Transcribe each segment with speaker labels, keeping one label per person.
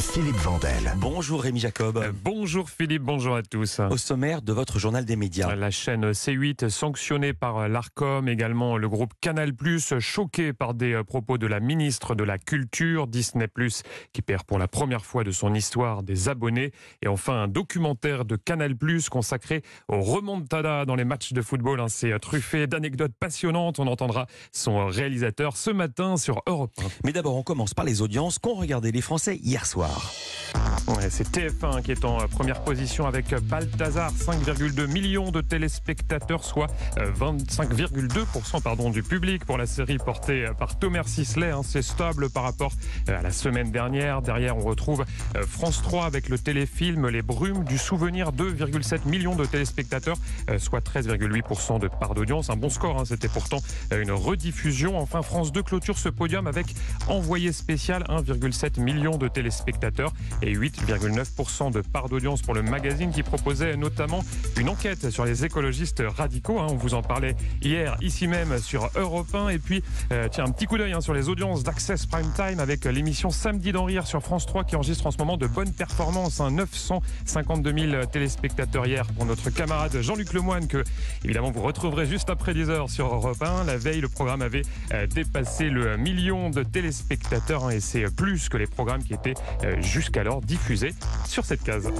Speaker 1: Philippe Vandel.
Speaker 2: Bonjour Rémi Jacob.
Speaker 3: Euh, Bonjour Philippe, bonjour à tous.
Speaker 2: Au sommaire de votre journal des médias.
Speaker 3: La chaîne C8 sanctionnée par l'ARCOM, également le groupe Canal+, choqué par des euh, propos de la ministre de la Culture, Disney+, qui perd pour la première fois de son histoire des abonnés, et enfin un documentaire de Canal+, consacré au remontada dans les matchs de football. hein. C'est euh, truffé d'anecdotes passionnantes, on entendra son réalisateur ce matin sur Europe 1.
Speaker 2: Mais d'abord, on commence par les audiences qu'ont regardé les Français hier soir.
Speaker 3: C'est TF1 qui est en euh, première position avec euh, Balthazar, 5,2 millions de téléspectateurs, soit euh, 25,2% pardon, du public pour la série portée euh, par Thomas Sisley. hein. C'est stable par rapport euh, à la semaine dernière. Derrière, on retrouve euh, France 3 avec le téléfilm Les Brumes du Souvenir, 2,7 millions de téléspectateurs, euh, soit 13,8% de part d'audience. Un bon score, hein. c'était pourtant euh, une rediffusion. Enfin, France 2 clôture ce podium avec Envoyé spécial, 1,7 million de téléspectateurs et 8,9% de part d'audience pour le magazine qui proposait notamment une enquête sur les écologistes radicaux. hein. On vous en parlait hier ici même sur Europe 1. Et puis, euh, tiens, un petit coup d'œil hein, sur les audiences d'Access Prime Time avec l'émission Samedi d'en rire sur France 3 qui enregistre en ce moment de bonnes performances. hein. 952 000 téléspectateurs hier pour notre camarade Jean-Luc Lemoine que, évidemment, vous retrouverez juste après 10 heures sur Europe 1. La veille, le programme avait euh, dépassé le million de téléspectateurs hein, et c'est plus que les programmes qui étaient euh, jusqu'alors diffusés sur cette case.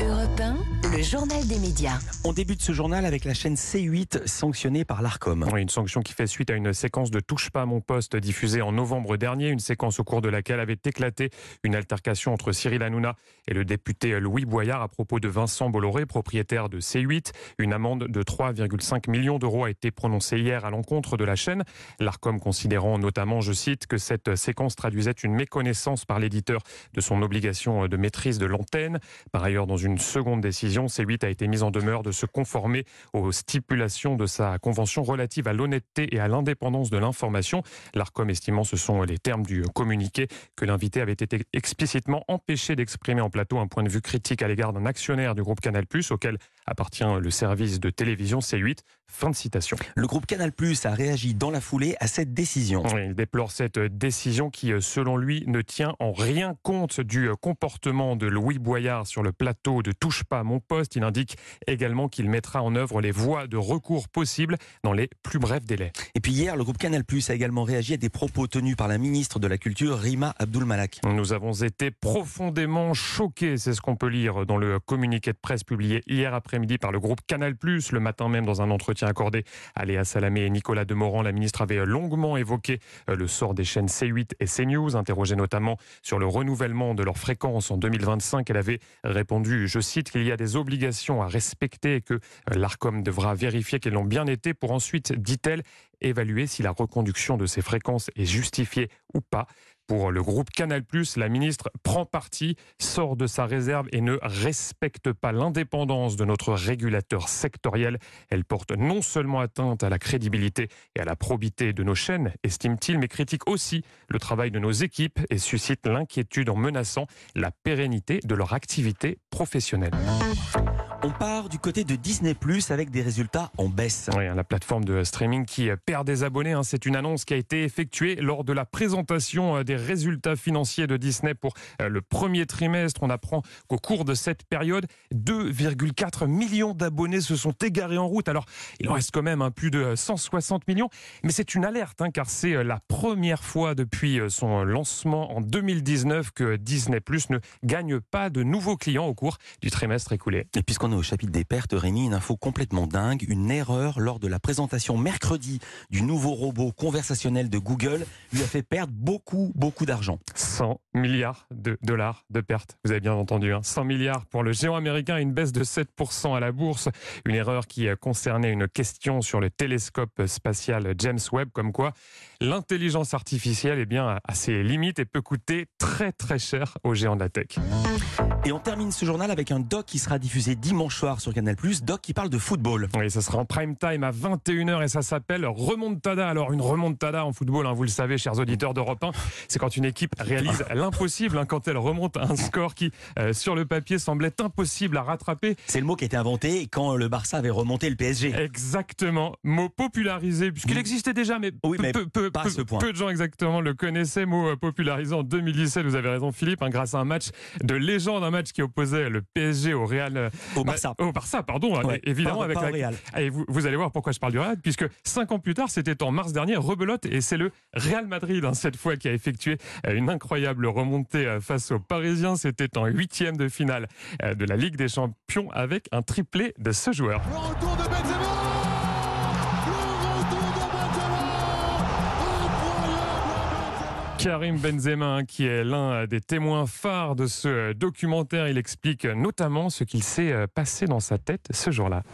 Speaker 4: Europe 1, le journal des médias.
Speaker 2: On débute ce journal avec la chaîne C8 sanctionnée par l'ARCOM.
Speaker 3: Oui, une sanction qui fait suite à une séquence de Touche pas à mon poste diffusée en novembre dernier, une séquence au cours de laquelle avait éclaté une altercation entre Cyril Hanouna et le député Louis Boyard à propos de Vincent Bolloré, propriétaire de C8. Une amende de 3,5 millions d'euros a été prononcée hier à l'encontre de la chaîne. L'ARCOM considérant notamment, je cite, que cette séquence traduisait une méconnaissance par l'éditeur de son obligation de maîtrise de l'antenne. Par ailleurs, dans une seconde décision, C8 a été mise en demeure de se conformer aux stipulations de sa convention relative à l'honnêteté et à l'indépendance de l'information. L'ARCOM estimant, ce sont les termes du communiqué, que l'invité avait été explicitement empêché d'exprimer en plateau un point de vue critique à l'égard d'un actionnaire du groupe Canal+, auquel appartient le service de télévision C8. Fin de citation.
Speaker 2: Le groupe Canal Plus a réagi dans la foulée à cette décision.
Speaker 3: Il déplore cette décision qui, selon lui, ne tient en rien compte du comportement de Louis Boyard sur le plateau de Touche pas mon Il indique également qu'il mettra en œuvre les voies de recours possibles dans les plus brefs délais.
Speaker 2: Et puis hier, le groupe Canal Plus a également réagi à des propos tenus par la ministre de la Culture, Rima Abdul Malak.
Speaker 3: Nous avons été profondément choqués, c'est ce qu'on peut lire dans le communiqué de presse publié hier après-midi par le groupe Canal+. Le matin même, dans un entretien accordé à Léa Salamé et Nicolas Demorand, la ministre avait longuement évoqué euh, le sort des chaînes C8 et CNews, interrogée notamment sur le renouvellement de leur fréquence en 2025. Elle avait répondu, je cite, qu'il y a des obligations à respecter et que euh, l'ARCOM devra vérifier qu'elles l'ont bien été pour ensuite, dit-elle, évaluer si la reconduction de ces fréquences est justifiée ou pas. Pour le groupe Canal+, la ministre prend parti, sort de sa réserve et ne respecte pas l'indépendance de notre régulateur sectoriel. Elle porte non seulement atteinte à la crédibilité et à la probité de nos chaînes, estime-t-il, mais critique aussi le travail de nos équipes et suscite l'inquiétude en menaçant la pérennité de leur activité professionnelle.
Speaker 2: On part du côté de Disney Plus avec des résultats en baisse.
Speaker 3: Oui, hein, la plateforme de streaming qui perd des abonnés, hein, c'est une annonce qui a été effectuée lors de la présentation euh, des résultats financiers de Disney pour euh, le premier trimestre. On apprend qu'au cours de cette période, 2,4 millions d'abonnés se sont égarés en route. Alors, il en reste quand même hein, plus de 160 millions, mais c'est une alerte hein, car c'est euh, la première fois depuis euh, son lancement en 2019 que Disney Plus ne gagne pas de nouveaux clients au cours du trimestre écoulé.
Speaker 2: Et puisqu'on au chapitre des pertes, Rémi, une info complètement dingue. Une erreur lors de la présentation mercredi du nouveau robot conversationnel de Google lui a fait perdre beaucoup, beaucoup d'argent.
Speaker 3: 100 milliards de dollars de pertes. Vous avez bien entendu, hein. 100 milliards pour le géant américain, une baisse de 7% à la bourse. Une erreur qui concernait une question sur le télescope spatial James Webb, comme quoi l'intelligence artificielle est bien à ses limites et peut coûter très très cher aux géants de la tech.
Speaker 2: Et on termine ce journal avec un doc qui sera diffusé dimanche soir sur Canal+, doc qui parle de football.
Speaker 3: Oui, ça sera en prime time à 21h et ça s'appelle Remontada. Alors une remontada en football, hein, vous le savez, chers auditeurs d'Europe 1, c'est quand une équipe réalise réalise l'impossible hein, quand elle remonte un score qui, euh, sur le papier, semblait impossible à rattraper.
Speaker 2: C'est le mot qui a été inventé quand le Barça avait remonté le PSG.
Speaker 3: Exactement. Mot popularisé, puisqu'il
Speaker 2: Mm.
Speaker 3: existait déjà, mais,
Speaker 2: Oui,
Speaker 3: peu,
Speaker 2: mais
Speaker 3: peu- peu- peu-
Speaker 2: ce point.
Speaker 3: peu de gens exactement le connaissaient. Mot euh, popularisé en 2017, vous avez raison Philippe, hein, grâce à un match de légende, un match qui opposait le PSG au Real. euh,
Speaker 2: Au Barça.
Speaker 3: Au Barça, pardon,
Speaker 2: Ouais,
Speaker 3: é- évidemment.
Speaker 2: pas-
Speaker 3: avec
Speaker 2: pas
Speaker 3: la-
Speaker 2: Real.
Speaker 3: Et vous, vous allez voir pourquoi je parle du Real, puisque cinq ans plus tard, c'était en mars dernier, rebelote, et c'est le Real Madrid, hein, cette fois, qui a effectué euh, une incroyable remontée euh, face aux Parisiens. C'était en huitième de finale de la Ligue des Champions avec un triplé de ce joueur.
Speaker 1: Le retour de Benzema
Speaker 3: Karim Benzema, hein, qui est l'un des témoins phares de ce euh, documentaire, il explique notamment ce qu'il s'est euh, passé dans sa tête ce jour-là.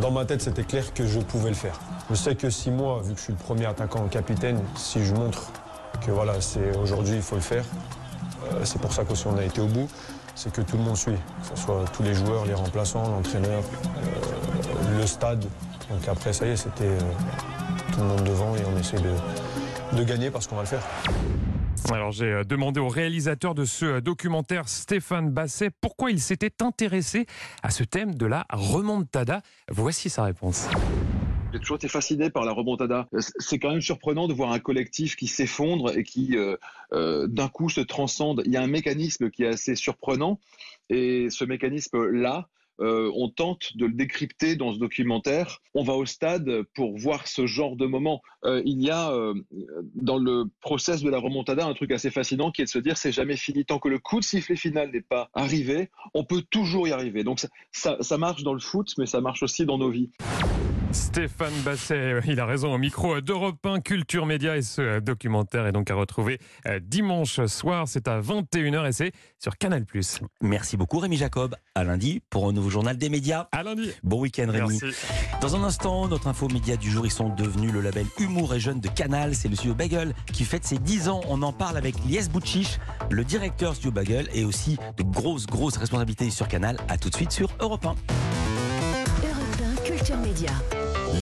Speaker 5: Dans ma tête, c'était clair que je pouvais le faire. Je sais que si moi, vu que je suis le premier attaquant capitaine, si je montre que voilà, c'est aujourd'hui, il faut le faire, euh, c'est pour ça qu'aussi on a été au bout, c'est que tout le monde suit, que ce soit tous les joueurs, les remplaçants, l'entraîneur, euh, le stade. Donc après, ça y est, c'était euh, tout le monde devant et on essaie de, de gagner parce qu'on va le faire.
Speaker 3: Alors j'ai euh, demandé au réalisateur de ce euh, documentaire, Stéphane Basset, pourquoi il s'était intéressé à ce thème de la remontada. Voici sa réponse.
Speaker 6: J'ai toujours été fasciné par la remontada. Euh, C'est quand même surprenant de voir un collectif qui s'effondre et qui euh, euh, d'un coup se transcende. Il y a un mécanisme qui est assez surprenant et ce mécanisme-là, euh, on tente de le décrypter dans ce documentaire. On va au stade pour voir ce genre de moment. Euh, il y a euh, dans le process de la remontada un truc assez fascinant qui est de se dire c'est jamais fini tant que le coup de sifflet final n'est pas arrivé. On peut toujours y arriver. Donc ça, marche dans le foot, mais ça marche aussi dans nos vies.
Speaker 3: Stéphane Basset, euh, il a raison au micro d'Europe 1 Culture Média et ce euh, documentaire est donc à retrouver euh, dimanche soir, c'est à 21h et c'est sur Canal+.
Speaker 2: Merci beaucoup Rémi Jacob. À lundi pour un nouveau journal des médias.
Speaker 3: À lundi.
Speaker 2: Bon week-end Rémi.
Speaker 3: Merci.
Speaker 2: Dans un instant, notre info média du jour, ils sont devenus le label Humour et Jeunes de Canal. C'est le studio Bagel qui fête ses 10 ans. On en parle avec Lies Bouchiche, le directeur studio Bagel et aussi de grosses, grosses responsabilités sur Canal. À tout de suite sur Europe 1.
Speaker 4: Europe 1 Culture Média.